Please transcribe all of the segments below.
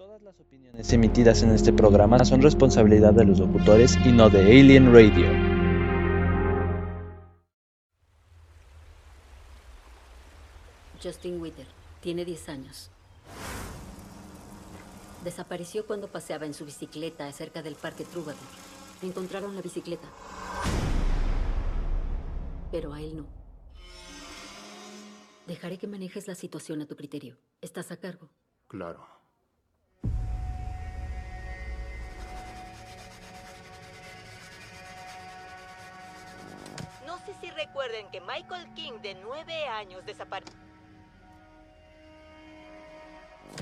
Todas las opiniones emitidas en este programa son responsabilidad de los locutores y no de Alien Radio. Justin Witter, tiene 10 años. Desapareció cuando paseaba en su bicicleta cerca del Parque Troubadour. Encontraron la bicicleta. Pero a él no. Dejaré que manejes la situación a tu criterio. Estás a cargo. Claro. Recuerden que Michael King, de nueve años, desapareció.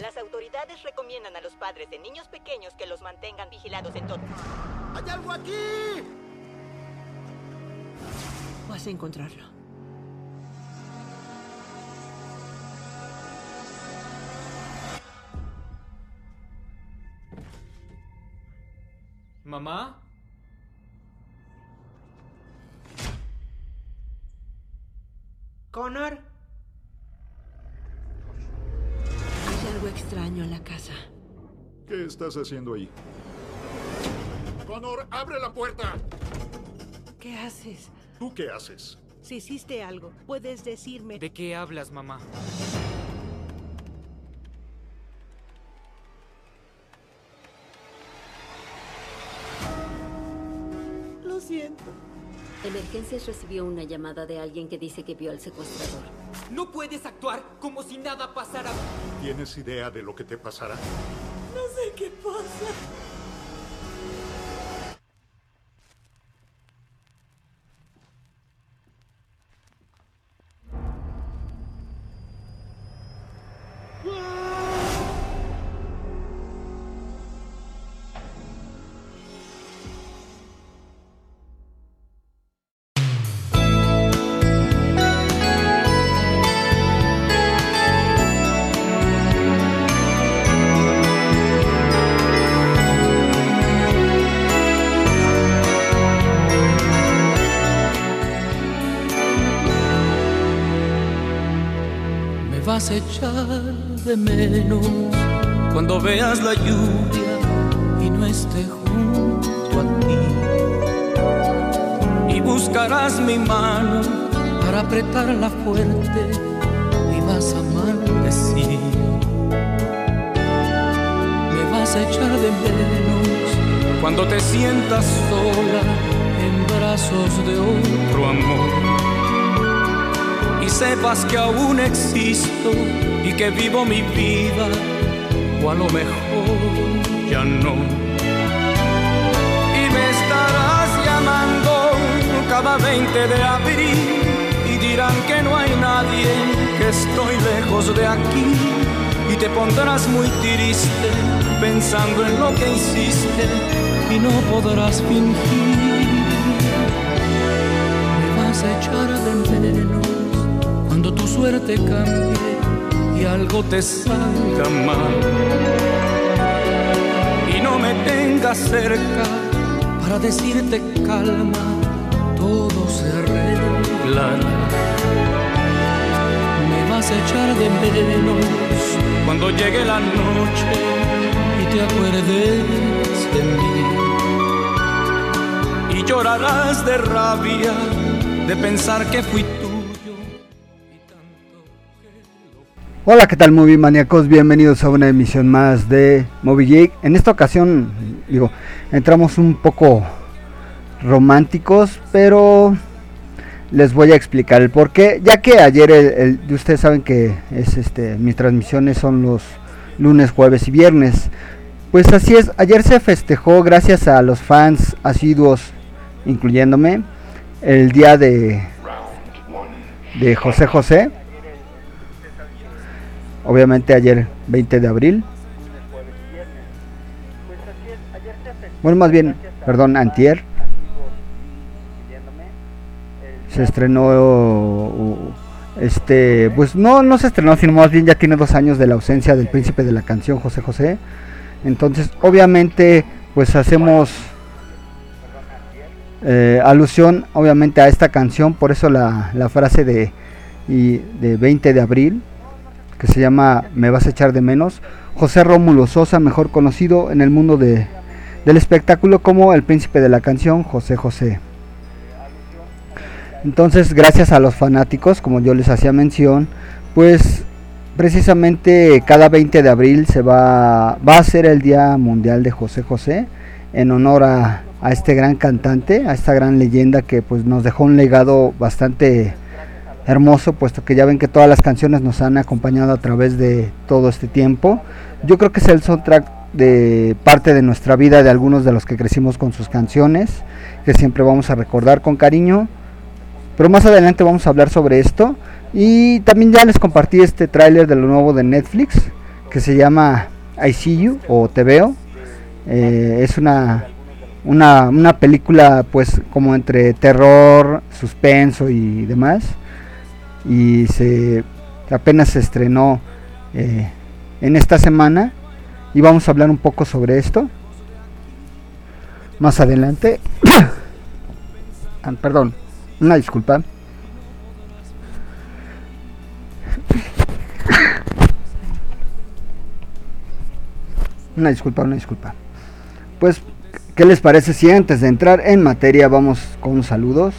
Las autoridades recomiendan a los padres de niños pequeños que los mantengan vigilados en todo. ¡Hay algo aquí! Vas a encontrarlo. ¿Mamá? Connor. Hay algo extraño en la casa. ¿Qué estás haciendo ahí? Connor, abre la puerta. ¿Qué haces? ¿Tú qué haces? Si hiciste algo, puedes decirme. ¿De qué hablas, mamá? Lo siento. Emergencias recibió una llamada de alguien que dice que vio al secuestrador. No puedes actuar como si nada pasara. ¿Tienes idea de lo que te pasará? No sé qué pasa. Echar de menos cuando veas la lluvia y no esté junto a ti. Y buscarás mi mano para apretarla fuerte y vas a maldecir. Me vas a echar de menos cuando te sientas sola en brazos de otro amor y sepas que aún existo y que vivo mi vida, o a lo mejor ya no. Y me estarás llamando cada 20 de abril y dirán que no hay nadie, que estoy lejos de aquí. Y te pondrás muy triste pensando en lo que hiciste y no podrás fingir. Me vas a echar de menos cuando tu suerte cambie y algo te salga mal. Y no me tengas cerca para decirte calma, todo se arreglará. Me vas a echar de menos cuando llegue la noche y te acuerdes de mí. Y llorarás de rabia de pensar que fui Hola, ¿qué tal movie maníacos? Bienvenidos a una emisión más de Movie Geek. En esta ocasión, digo, entramos un poco románticos, pero les voy a explicar el por qué. Ya que ayer, el, ustedes saben que es este, mis transmisiones son los lunes, jueves y viernes. Pues así es, ayer se festejó gracias a los fans asiduos, incluyéndome, el día de, de José José. Obviamente ayer 20 de abril. Bueno, más bien, perdón, antier. Se estrenó este, pues no no se estrenó, sino más bien ya tiene dos años de la ausencia del príncipe de la canción José José. Entonces, obviamente, pues hacemos eh, alusión, obviamente, a esta canción, por eso la, la frase de, y, de 20 de abril. Que se llama Me vas a echar de menos. José Rómulo Sosa, mejor conocido en el mundo de, del espectáculo como el príncipe de la canción, José José. Entonces, gracias a los fanáticos, como yo les hacía mención, pues precisamente cada 20 de abril se va, va a ser el Día Mundial de José José en honor a, a este gran cantante, a esta gran leyenda que pues nos dejó un legado bastante hermoso, puesto que ya ven que todas las canciones nos han acompañado a través de todo este tiempo. Yo creo que es el soundtrack de parte de nuestra vida de algunos de los que crecimos con sus canciones, que siempre vamos a recordar con cariño. Pero más adelante vamos a hablar sobre esto. Y también ya les compartí este tráiler de lo nuevo de Netflix, que se llama I See You o Te Veo. Eh, es una, una, una película pues como entre terror, suspenso y demás y se apenas se estrenó eh, en esta semana y vamos a hablar un poco sobre esto. Más adelante ah, perdón una disculpa. Una disculpa una disculpa. Pues qué les parece si antes de entrar en materia vamos con saludos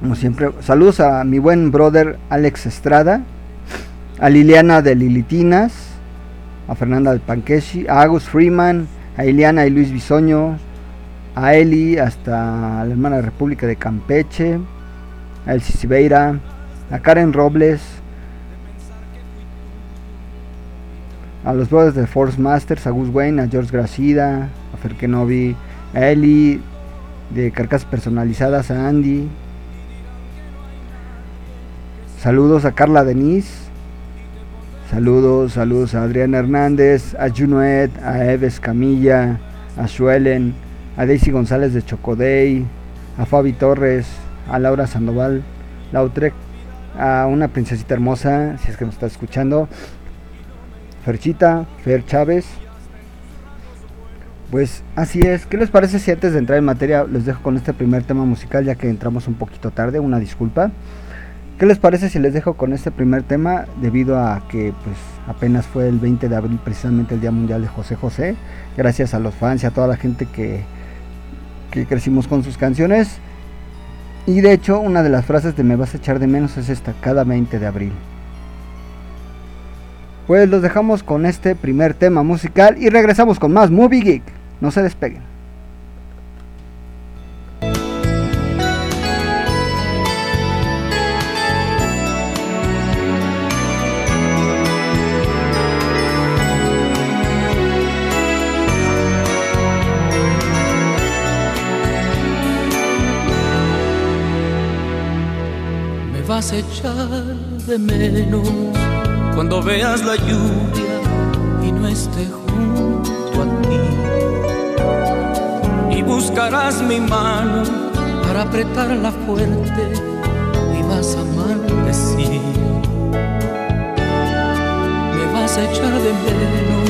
como siempre, saludos a mi buen brother Alex Estrada, a Liliana de Lilitinas, a Fernanda del Panqueshi, a Agus Freeman, a Iliana y Luis Bisoño, a Eli, hasta la hermana República de Campeche, a El Cicibeira, a Karen Robles, a los brothers de Force Masters, a Gus Wayne, a George Gracida, a Ferkenovi, a Eli de Carcasas Personalizadas, a Andy, Saludos a Carla Denise. Saludos, saludos a Adriana Hernández, a Junoet, a Eves Camilla, a Suelen, a Daisy González de Chocodey, a Fabi Torres, a Laura Sandoval, Lautrec, a una princesita hermosa, si es que nos está escuchando, Ferchita, Fer Chávez. Pues así es, ¿qué les parece si antes de entrar en materia les dejo con este primer tema musical ya que entramos un poquito tarde, una disculpa? ¿Qué les parece si les dejo con este primer tema debido a que pues apenas fue el 20 de abril precisamente el Día Mundial de José José? Gracias a los fans y a toda la gente que, que crecimos con sus canciones. Y de hecho una de las frases de me vas a echar de menos es esta, cada 20 de abril. Pues los dejamos con este primer tema musical y regresamos con más Movie Geek. No se despeguen. Vas a echar de menos cuando veas la lluvia y no esté junto a ti. Y buscarás mi mano para apretarla fuerte y vas a maldecir. Me vas a echar de menos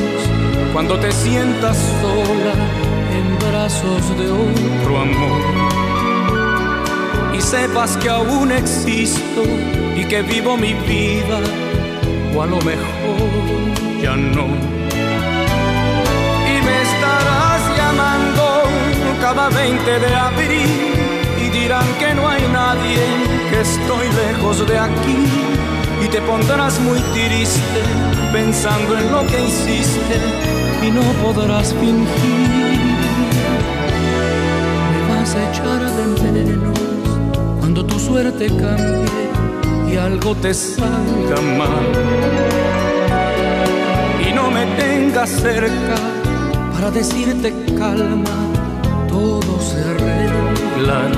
cuando te sientas sola en brazos de otro amor y sepas que aún existo y que vivo mi vida, o a lo mejor ya no. Y me estarás llamando cada 20 de abril y dirán que no hay nadie, que estoy lejos de aquí. Y te pondrás muy triste pensando en lo que hiciste y no podrás fingir. Me vas a echar de menos cuando tu suerte cambie y algo te salga mal. Y no me tengas cerca para decirte calma, todo se arreglará.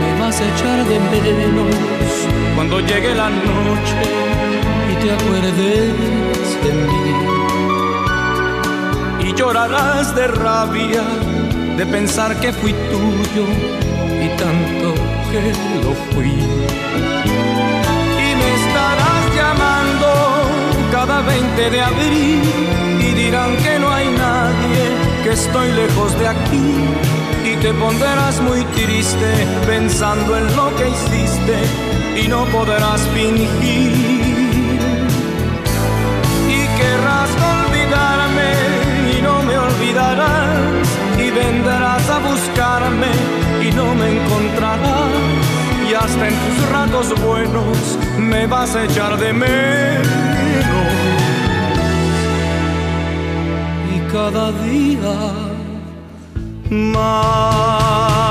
Me vas a echar de menos cuando llegue la noche y te acuerdes de mí. Llorarás de rabia de pensar que fui tuyo y tanto que lo fui. Y me estarás llamando cada 20 de abril y dirán que no hay nadie, que estoy lejos de aquí. Y te pondrás muy triste pensando en lo que hiciste y no podrás fingir. Y querrás olvidarme Y vendrás a buscarme y no me encontrarás. Y hasta en tus ratos buenos me vas a echar de menos. Y cada día más.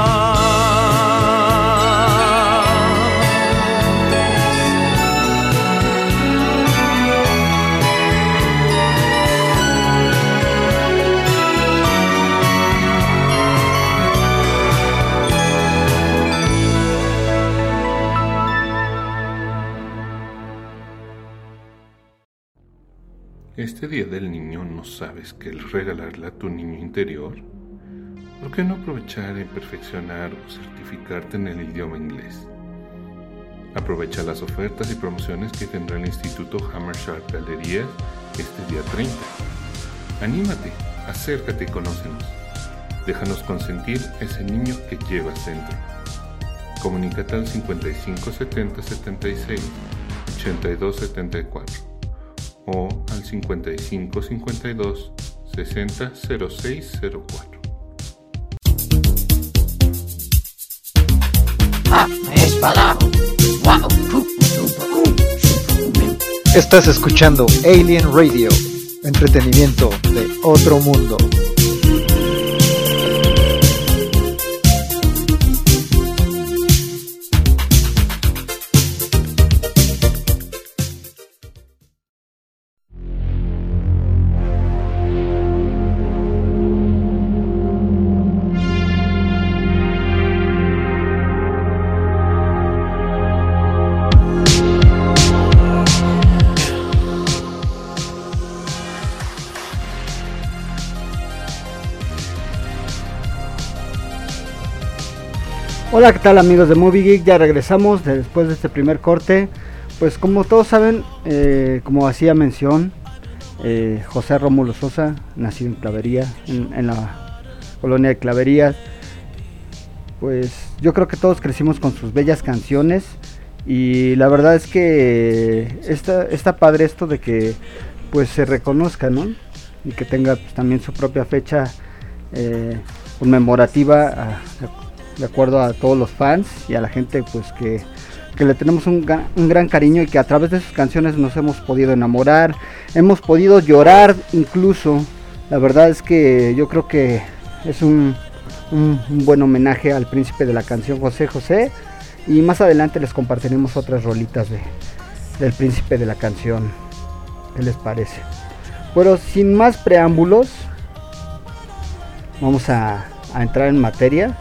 Este día del niño no sabes qué regalarle a tu niño interior. ¿Por qué no aprovechar y perfeccionar o certificarte en el idioma inglés? Aprovecha las ofertas y promociones que tendrá el Instituto Hammershark Galerías este día 30. Anímate, acércate y conócenos. Déjanos consentir ese niño que llevas dentro. Comunícate al 55 70 76 82 74 o al 55 52 60 06 04. Estás escuchando Alien Radio, entretenimiento de otro mundo. Hola, ¿qué tal amigos de Movie Geek? Ya regresamos después de este primer corte. Pues como todos saben, eh, como hacía mención, eh, José Rómulo Sosa, nacido en Clavería, en, la colonia de Claverías. Pues yo creo que todos crecimos con sus bellas canciones y la verdad es que está, está padre esto de que pues se reconozca, ¿no? Y que tenga pues, también su propia fecha eh, conmemorativa de acuerdo a todos los fans y a la gente pues que, que le tenemos un, un gran cariño y que a través de sus canciones nos hemos podido enamorar, hemos podido llorar incluso. La verdad es que yo creo que es un, un- buen homenaje al príncipe de la canción José José y más adelante les compartiremos otras rolitas de, del príncipe de la canción. ¿Qué les parece? Pero sin más preámbulos, vamos a, a entrar en materia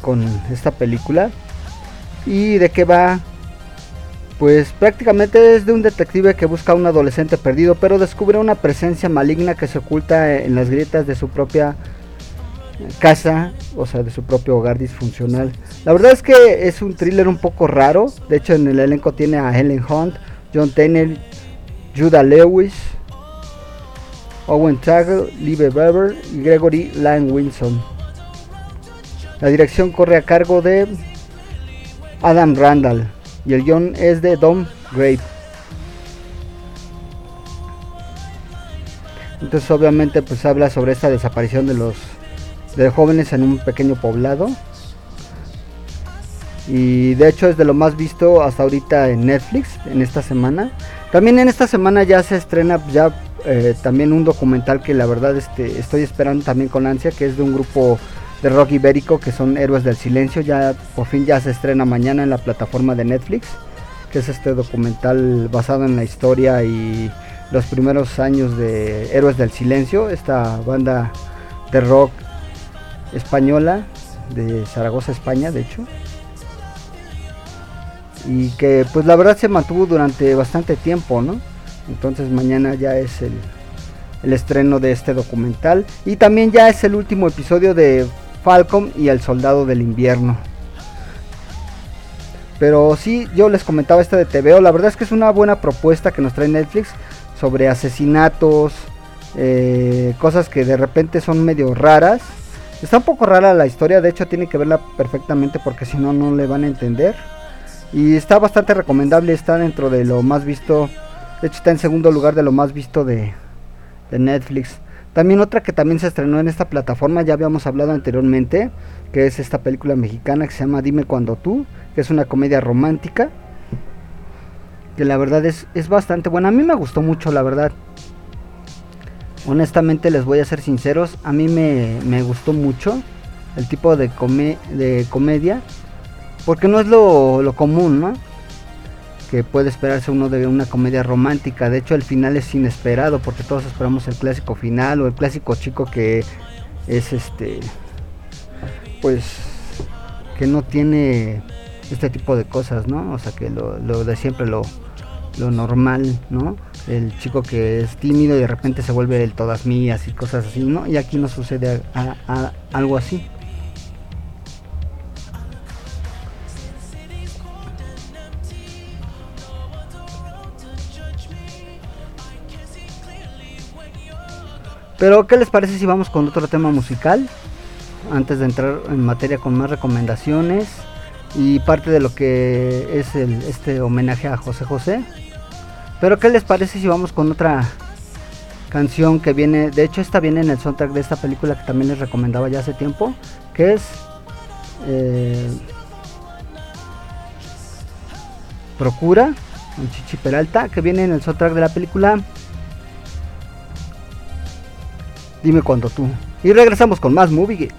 con esta película. ¿Y de qué va? Pues prácticamente es de un detective que busca a un adolescente perdido, pero descubre una presencia maligna que se oculta en las grietas de su propia casa, o sea, de su propio hogar disfuncional. La verdad es que es un thriller un poco raro. De hecho, en el elenco tiene a Helen Hunt, John Tanner, Judah Lewis, Owen Taggle, Live Weber y Gregory Lang Wilson. La dirección corre a cargo de Adam Randall y el guion es de Dom Grave. Entonces obviamente pues habla sobre esta desaparición de los de jóvenes en un pequeño poblado. Y de hecho es de lo más visto hasta ahorita en Netflix en esta semana. También en esta semana ya se estrena ya eh, también un documental que la verdad este, estoy esperando también con ansia, que es de un grupo de rock ibérico que son Héroes del Silencio. Ya por fin ya se estrena mañana en la plataforma de Netflix, que es este documental basado en la historia y los primeros años de Héroes del Silencio, esta banda de rock española de Zaragoza, España, de hecho. Y que pues la verdad se mantuvo durante bastante tiempo, ¿no? Entonces mañana ya es el, el estreno de este documental. Y también ya es el último episodio de Falcon y el Soldado del Invierno. Pero sí, yo les comentaba este de TVO. La verdad es que es una buena propuesta que nos trae Netflix sobre asesinatos, eh, cosas que de repente son medio raras. Está un poco rara la historia, de hecho tiene que verla perfectamente porque si no, no le van a entender. Y está bastante recomendable, está dentro de lo más visto. De hecho está en segundo lugar de lo más visto de Netflix. También otra que también se estrenó en esta plataforma, ya habíamos hablado anteriormente, que es esta película mexicana que se llama Dime cuando tú, que es una comedia romántica, que la verdad es, es bastante buena. A mí me gustó mucho, la verdad. Honestamente les voy a ser sinceros, a mí me, me gustó mucho el tipo de, de comedia, porque no es lo, lo común, ¿no? Que puede esperarse uno de una comedia romántica. De hecho, el final es inesperado porque todos esperamos el clásico final o el clásico chico que es este, pues, que no tiene este tipo de cosas, ¿no? O sea, que lo, de siempre lo, lo normal, ¿no? El chico que es tímido y de repente se vuelve el todas mías y cosas así, ¿no? Y aquí no sucede a, algo así. Pero, ¿qué les parece si vamos con otro tema musical? Antes de entrar en materia con más recomendaciones y parte de lo que es el, este homenaje a José José. Pero, ¿qué les parece si vamos con otra canción que viene? De hecho, esta viene en el soundtrack de esta película que también les recomendaba ya hace tiempo, que es eh, Procura, un Chichi Peralta, que viene en el soundtrack de la película Dime cuando tú. Y regresamos con más Movie Geek.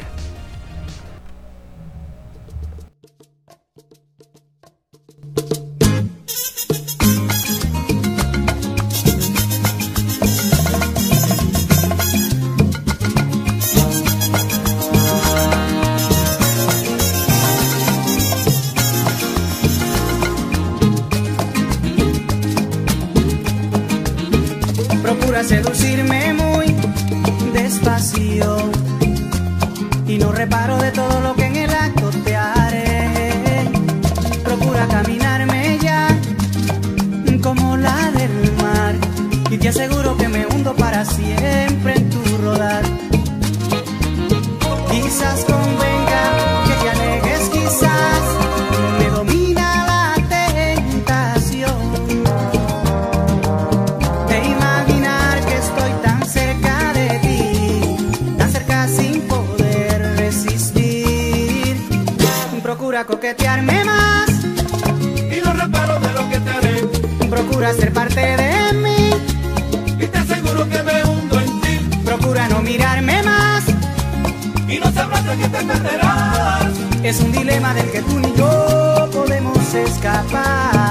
Es un dilema del que tú ni yo podemos escapar.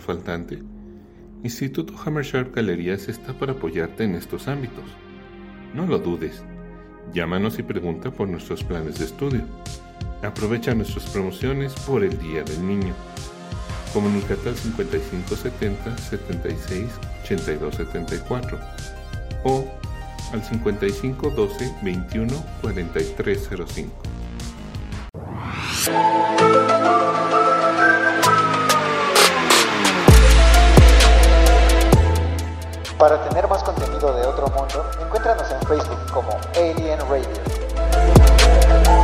Faltante. Instituto Hammersharp Galerías está para apoyarte en estos ámbitos. No lo dudes. Llámanos y pregunta por nuestros planes de estudio. Aprovecha nuestras promociones por el Día del Niño. Comunícate al 5570 76 82 74 o al 5512 21 4305. Para tener más contenido de otro mundo, encuéntranos en Facebook como Alien Radio.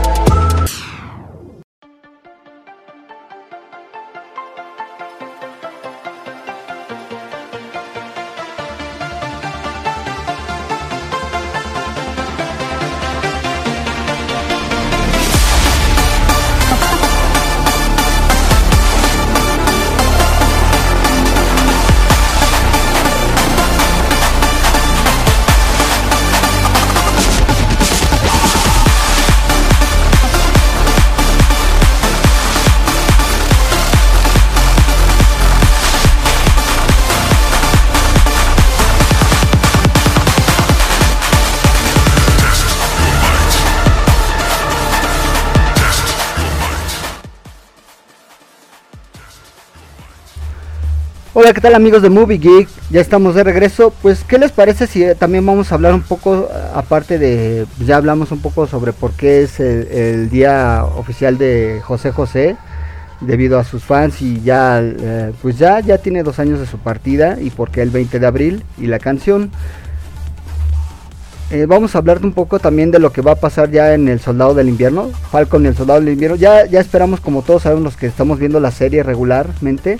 ¿Qué tal amigos de Movie Geek? Ya estamos de regreso. Pues, ¿qué les parece si eh, también vamos a hablar un poco, eh, aparte de, ya hablamos un poco sobre por qué es el, el día oficial de José José, debido a sus fans y ya, eh, pues ya, ya tiene dos años de su partida y por qué el 20 de abril y la canción. Eh, vamos a hablar un poco también de lo que va a pasar ya en el Soldado del Invierno, Falcon y el Soldado del Invierno. Ya, ya esperamos, como todos sabemos los que estamos viendo la serie regularmente,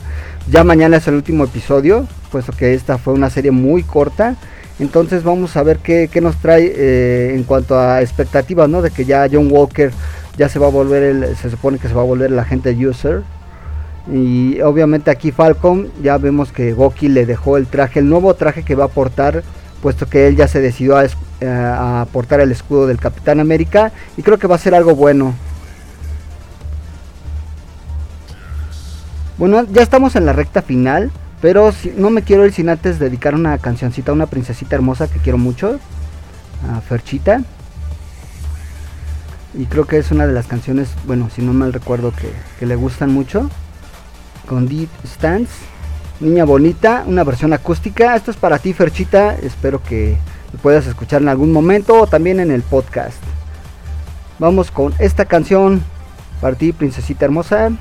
ya mañana es el último episodio, puesto que esta fue una serie muy corta. Entonces vamos a ver qué, qué nos trae eh, en cuanto a expectativas, ¿no? De que ya John Walker ya se va a volver, se supone que se va a volver el agente user. Y obviamente aquí Falcon, ya vemos que Goki le dejó el traje, el nuevo traje que va a portar puesto que él ya se decidió a, eh, a, portar el escudo del Capitán América y creo que va a ser algo bueno. Bueno, ya estamos en la recta final, pero si, no me quiero ir sin antes dedicar una cancioncita a una princesita hermosa que quiero mucho, a Ferchita. Y creo que es una de las canciones, bueno, si no mal recuerdo, que, que le gustan mucho. Con Deep Stance. Niña Bonita, una versión acústica. Esto es para ti, Ferchita. Espero que lo puedas escuchar en algún momento o también en el podcast. Vamos con esta canción para ti, princesita hermosa.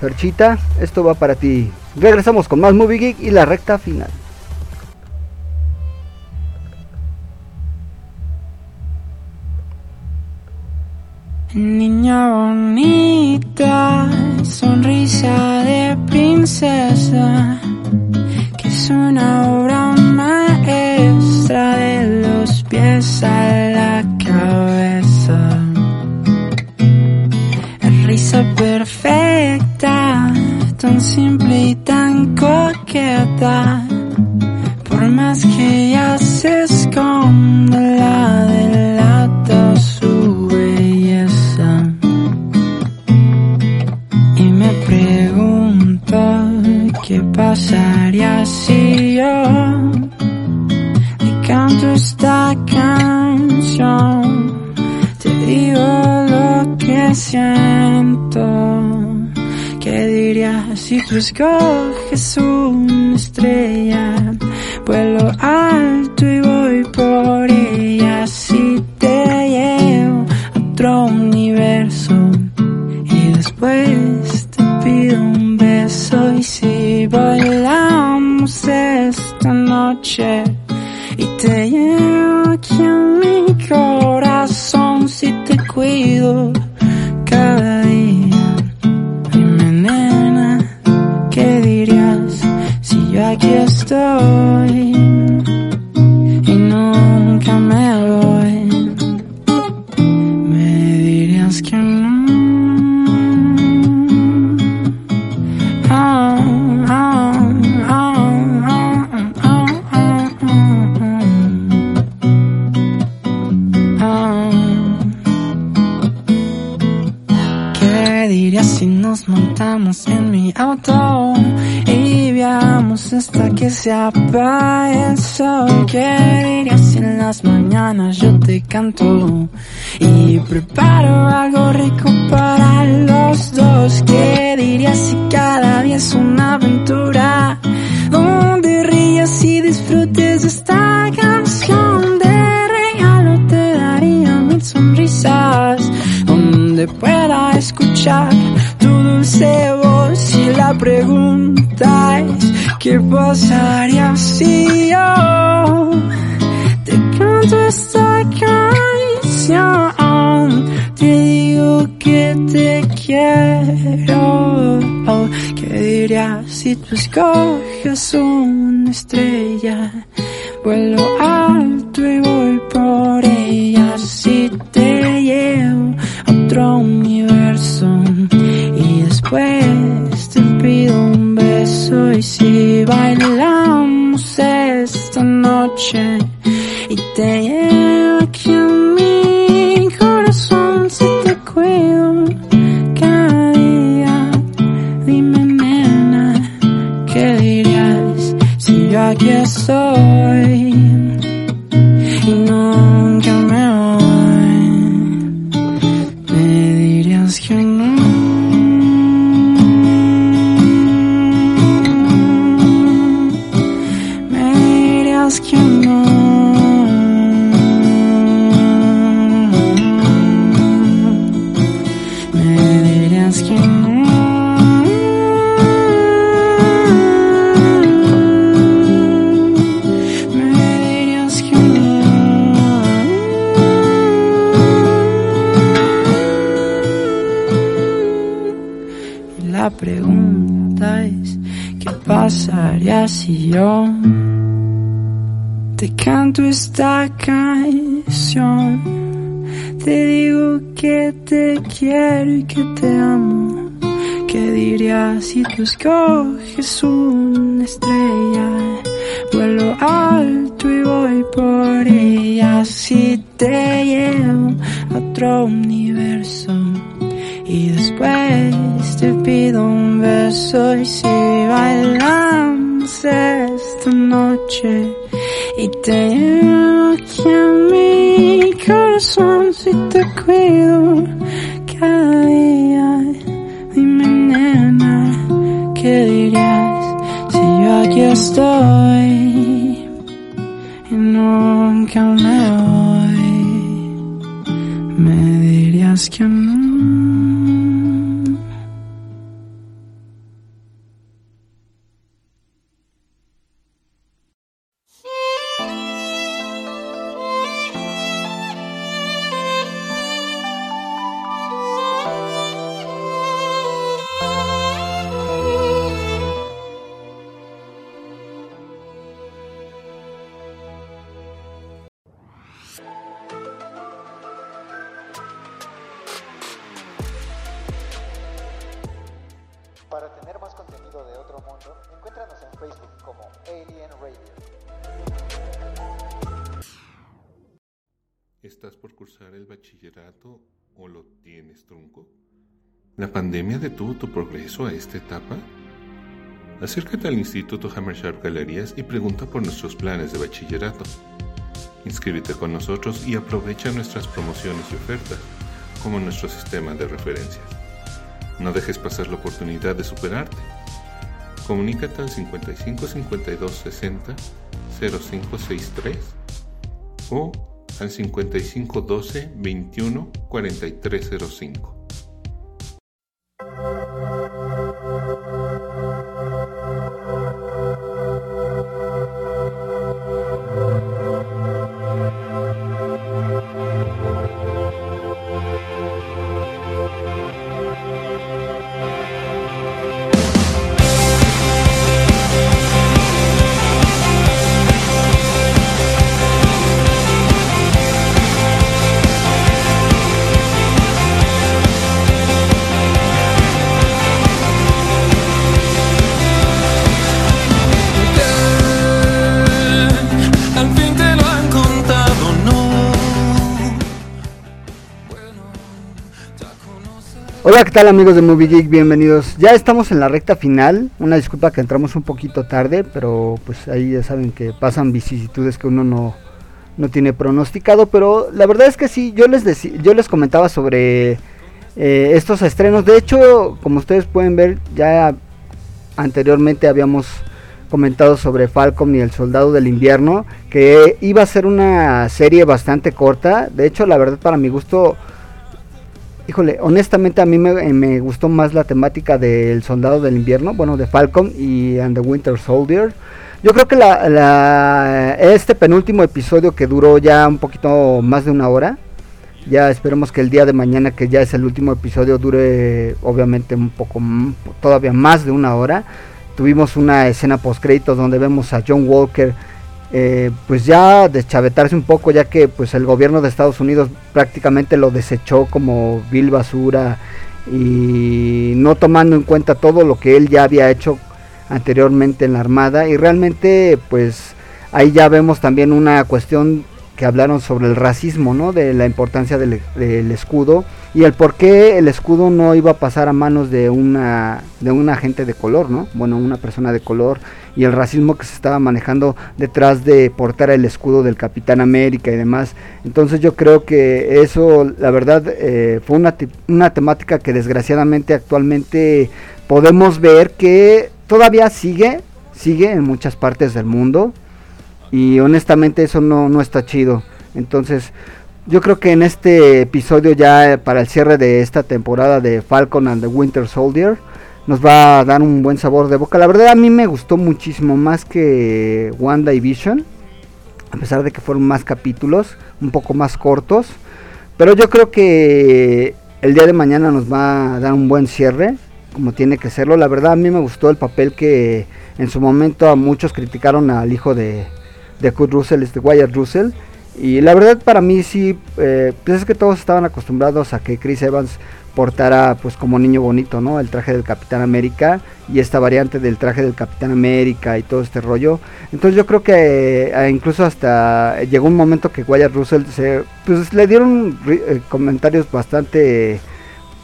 Ferchita, esto va para ti. Regresamos con más Movie Geek y la recta final. Niña bonita, sonrisa de princesa, que es una obra maestra de los pies a la cabeza. Risa perfecta, tan simple y tan coqueta, por más que ella se esconda siento. ¿Qué dirías si tú escoges una estrella? Vuelo alto y voy por ella. Si te llevo a otro universo y después te pido un beso. Y si bailamos esta noche y te llevo aquí a mi corazón, si te cuido y nunca me voy. Me dirías que no. Oh, oh, oh, ¿Qué dirías si nos montamos en mi auto? Hasta que se apague el sol? ¿Qué dirías si en las mañanas yo te canto y preparo algo rico para los dos? ¿Qué dirías si cada día es una aventura donde rías y disfrutes esta canción? De regalo te daría mil sonrisas donde pueda escuchar tu dulce voz y la pregunta ¿qué pasaría si yo te canto esta canción? Te digo que te quiero. ¿Qué dirías si tú escoges una estrella? Vuelo alto y voy por ella si te llevo a otro universo y después te pido un beso y si bailamos esta noche y te llevo aquí en mi corazón si te cuido cada día dime nena qué dirías si yo aquí estoy si tú escoges una estrella? Vuelo alto y voy por ella si te llevo a otro universo. Y después te pido un beso y si bailamos esta noche y te llevo aquí a mi corazón si te cuido aquí estoy y nunca me detuvo tu progreso a esta etapa? Acércate al Instituto Hammersharp Galerías y pregunta por nuestros planes de bachillerato. Inscríbete con nosotros y aprovecha nuestras promociones y ofertas, como nuestro sistema de referencias. No dejes pasar la oportunidad de superarte. Comunícate al 55 52 60 0563 o al 55 12 21 4305. Tal amigos de Movie Geek? Bienvenidos. Ya estamos en la recta final. Una disculpa que entramos un poquito tarde, pero pues ahí ya saben que pasan vicisitudes que uno no, no tiene pronosticado. Pero la verdad es que sí, yo les, deci- yo les comentaba sobre eh, estos estrenos. De hecho, como ustedes pueden ver, ya anteriormente habíamos comentado sobre Falcon y el Soldado del Invierno, que iba a ser una serie bastante corta. De hecho, la verdad para mi gusto Híjole, honestamente a mí me, eh, me gustó más la temática del Soldado del Invierno, bueno, de Falcon y And the Winter Soldier. Yo creo que la, este penúltimo episodio que duró ya un poquito más de una hora, ya esperemos que el día de mañana, que ya es el último episodio, dure obviamente un poco todavía más de una hora. Tuvimos una escena post créditos donde vemos a John Walker eh, pues ya deschavetarse un poco ya que pues el gobierno de Estados Unidos prácticamente lo desechó como vil basura y no tomando en cuenta todo lo que él ya había hecho anteriormente en la armada. Y realmente pues ahí ya vemos también una cuestión que hablaron sobre el racismo, ¿no? De la importancia del, del escudo y el por qué el escudo no iba a pasar a manos de una de un agente de color, ¿no? Bueno, una persona de color y el racismo que se estaba manejando detrás de portar el escudo del Capitán América y demás. Entonces yo creo que eso, la verdad, eh, fue una, una temática que desgraciadamente actualmente podemos ver que todavía sigue, sigue en muchas partes del mundo y honestamente eso no, no está chido. Entonces, yo creo que en este episodio ya eh, para el cierre de esta temporada de Falcon and the Winter Soldier nos va a dar un buen sabor de boca. La verdad a mí me gustó muchísimo más que Wanda y Vision, a pesar de que fueron más capítulos, un poco más cortos. Pero yo creo que el día de mañana nos va a dar un buen cierre, como tiene que serlo. La verdad a mí me gustó el papel que en su momento a muchos criticaron al hijo de, de Kurt Russell, este Wyatt Russell. Y la verdad para mí sí, eh, pues es que todos estaban acostumbrados a que Chris Evans portara pues como niño bonito, ¿no? El traje del Capitán América y esta variante del traje del Capitán América y todo este rollo. Entonces yo creo que eh, incluso hasta llegó un momento que Wyatt Russell se pues le dieron eh, comentarios bastante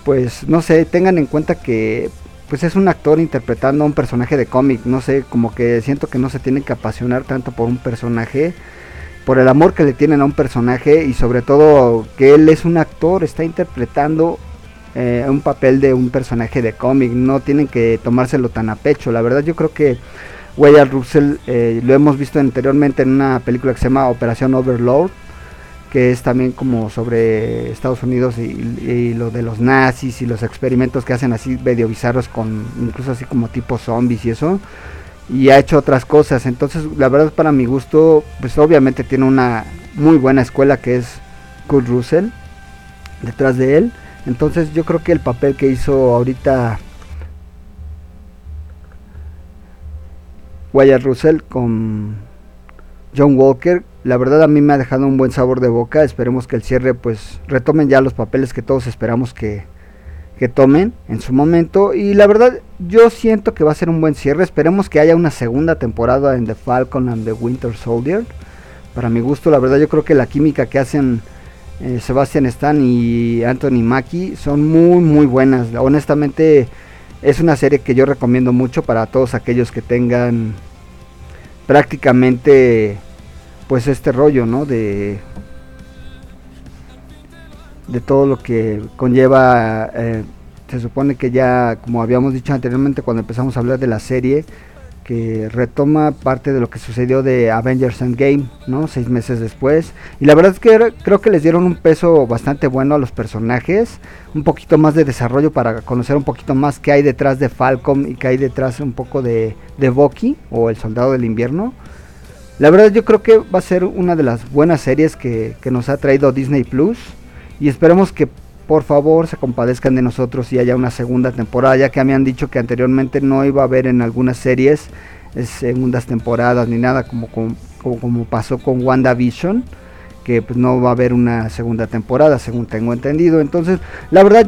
pues no sé, tengan en cuenta que pues es un actor interpretando a un personaje de cómic, no sé, como que siento que no se tiene que apasionar tanto por un personaje, por el amor que le tienen a un personaje y sobre todo que él es un actor, está interpretando eh, un papel de un personaje de cómic, no tienen que tomárselo tan a pecho, la verdad yo creo que Wyatt Russell eh, lo hemos visto anteriormente en una película que se llama Operación Overlord, que es también como sobre Estados Unidos y, lo de los nazis y los experimentos que hacen así medio bizarros con incluso así como tipo zombies y eso y ha hecho otras cosas. Entonces la verdad para mi gusto pues obviamente tiene una muy buena escuela que es Kurt Russell detrás de él. Entonces yo creo que el papel que hizo ahorita Wyatt Russell con John Walker, la verdad a mí me ha dejado un buen sabor de boca. Esperemos que el cierre pues retomen ya los papeles que todos esperamos que, que tomen en su momento. Y la verdad yo siento que va a ser un buen cierre. Esperemos que haya una segunda temporada en The Falcon and the Winter Soldier. Para mi gusto, la verdad yo creo que la química que hacen eh, Sebastian Stan y Anthony Mackie son muy muy buenas. Honestamente es una serie que yo recomiendo mucho para todos aquellos que tengan prácticamente pues este rollo no de de todo lo que conlleva eh, se supone que ya como habíamos dicho anteriormente cuando empezamos a hablar de la serie que retoma parte de lo que sucedió de Avengers Endgame, ¿no? Seis meses después. Y la verdad es que creo que les dieron un peso bastante bueno a los personajes, un poquito más de desarrollo para conocer un poquito más qué hay detrás de Falcon y qué hay detrás un poco de, de Bucky o el Soldado del Invierno. La verdad yo creo que va a ser una de las buenas series que, que nos ha traído Disney Plus y esperemos que por favor se compadezcan de nosotros y haya una segunda temporada, ya que me han dicho que anteriormente no iba a haber en algunas series eh, segundas temporadas ni nada como, como, como pasó con WandaVision, que pues no va a haber una segunda temporada según tengo entendido. Entonces, la verdad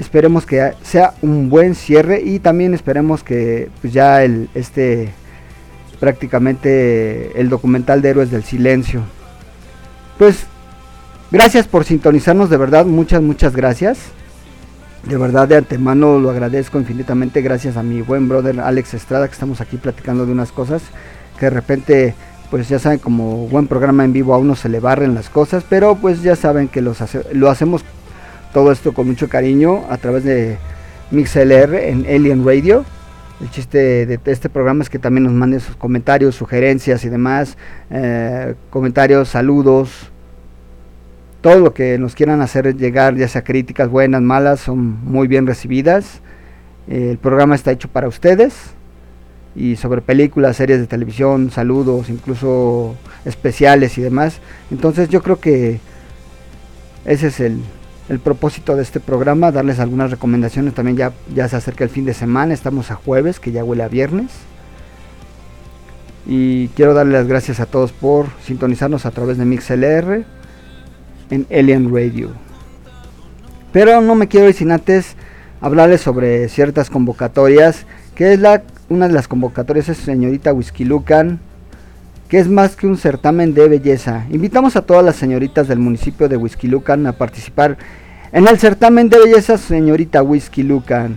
esperemos que sea un buen cierre y también esperemos que pues ya el este prácticamente el documental de Héroes del Silencio. Pues gracias por sintonizarnos de verdad, muchas muchas gracias. De verdad, de antemano lo agradezco infinitamente gracias a mi buen brother Alex Estrada, que estamos aquí platicando de unas cosas que de repente, pues ya saben, como buen programa en vivo a uno se le barren las cosas, pero pues ya saben que los hace- lo hacemos todo esto con mucho cariño a través de MixLR en Alien Radio. El chiste de este programa es que también nos manden sus comentarios, sugerencias y demás, eh, comentarios, saludos, todo lo que nos quieran hacer llegar, ya sea críticas buenas, malas, son muy bien recibidas. Eh, el programa está hecho para ustedes y sobre películas, series de televisión, saludos, incluso especiales y demás. Entonces yo creo que ese es el, el propósito de este programa, darles algunas recomendaciones. También ya, ya se acerca el fin de semana, estamos a jueves, que ya huele a viernes. Y quiero darle las gracias a todos por sintonizarnos a través de MixLR en Alien Radio. Pero no me quiero ir sin antes hablarles sobre ciertas convocatorias, que es la una de las convocatorias es señorita Whisky Lucan, que es más que un certamen de belleza. Invitamos a todas las señoritas del municipio de Whisky Lucan a participar en el certamen de belleza señorita Whisky Lucan.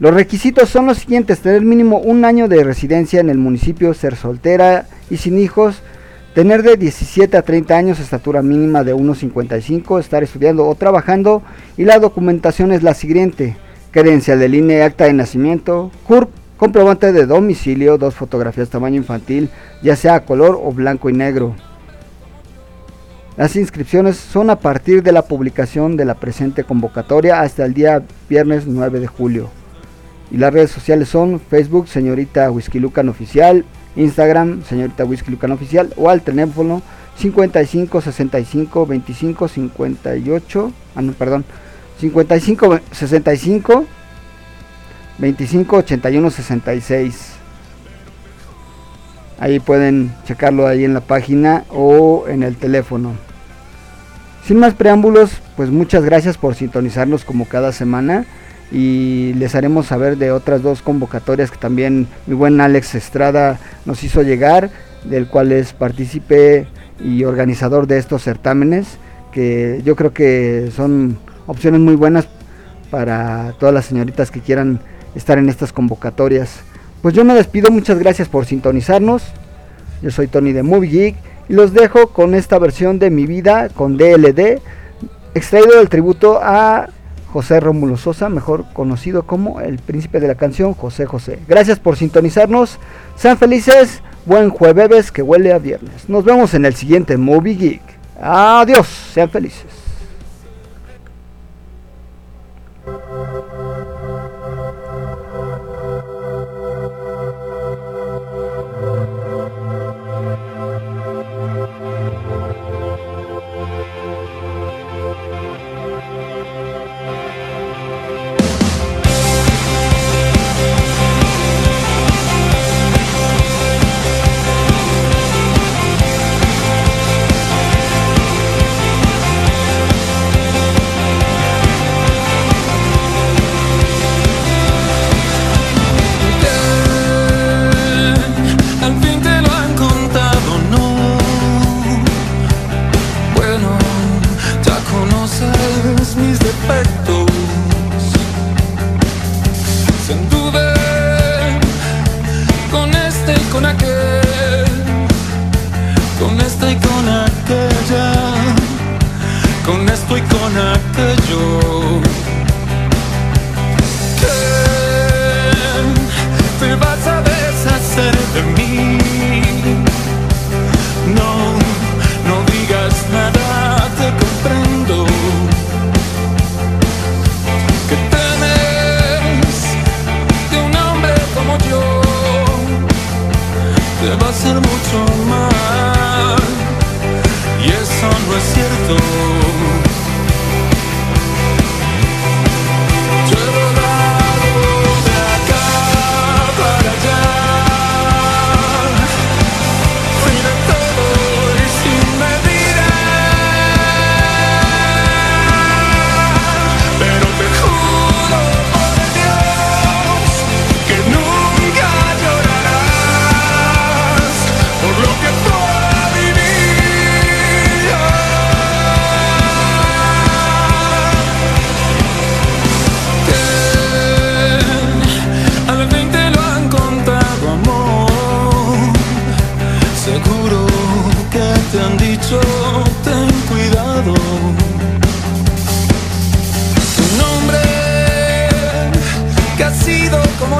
Los requisitos son los siguientes, tener mínimo un año de residencia en el municipio, ser soltera y sin hijos, tener de 17 a 30 años, estatura mínima de 1,55, estar estudiando o trabajando y la documentación es la siguiente, credencial del INE, acta de nacimiento, CURP, comprobante de domicilio, dos fotografías tamaño infantil, ya sea color o blanco y negro. Las inscripciones son a partir de la publicación de la presente convocatoria hasta el día viernes 9 de julio. Y las redes sociales son Facebook, señorita Whisky Lucan Oficial, Instagram, señorita Whisky Lucan Oficial, o al teléfono 55 65 25 58, ah no, perdón, 55 65 25 81 66. Ahí pueden checarlo ahí en la página o en el teléfono. Sin más preámbulos, pues muchas gracias por sintonizarnos como cada semana y les haremos saber de otras dos convocatorias que también mi buen Alex Estrada nos hizo llegar, del cual es partícipe y organizador de estos certámenes, que yo creo que son opciones muy buenas para todas las señoritas que quieran estar en estas convocatorias. Pues yo me despido, muchas gracias por sintonizarnos. Yo soy Tony de Movie Geek y los dejo con esta versión de mi vida con DLD, extraído del tributo a José Rómulo Sosa, mejor conocido como el príncipe de la canción José José. Gracias por sintonizarnos, sean felices, buen jueves que huele a viernes. Nos vemos en el siguiente Movie Geek. Adiós, sean felices.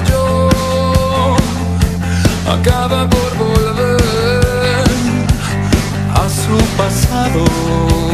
yo acaba por volver a su pasado.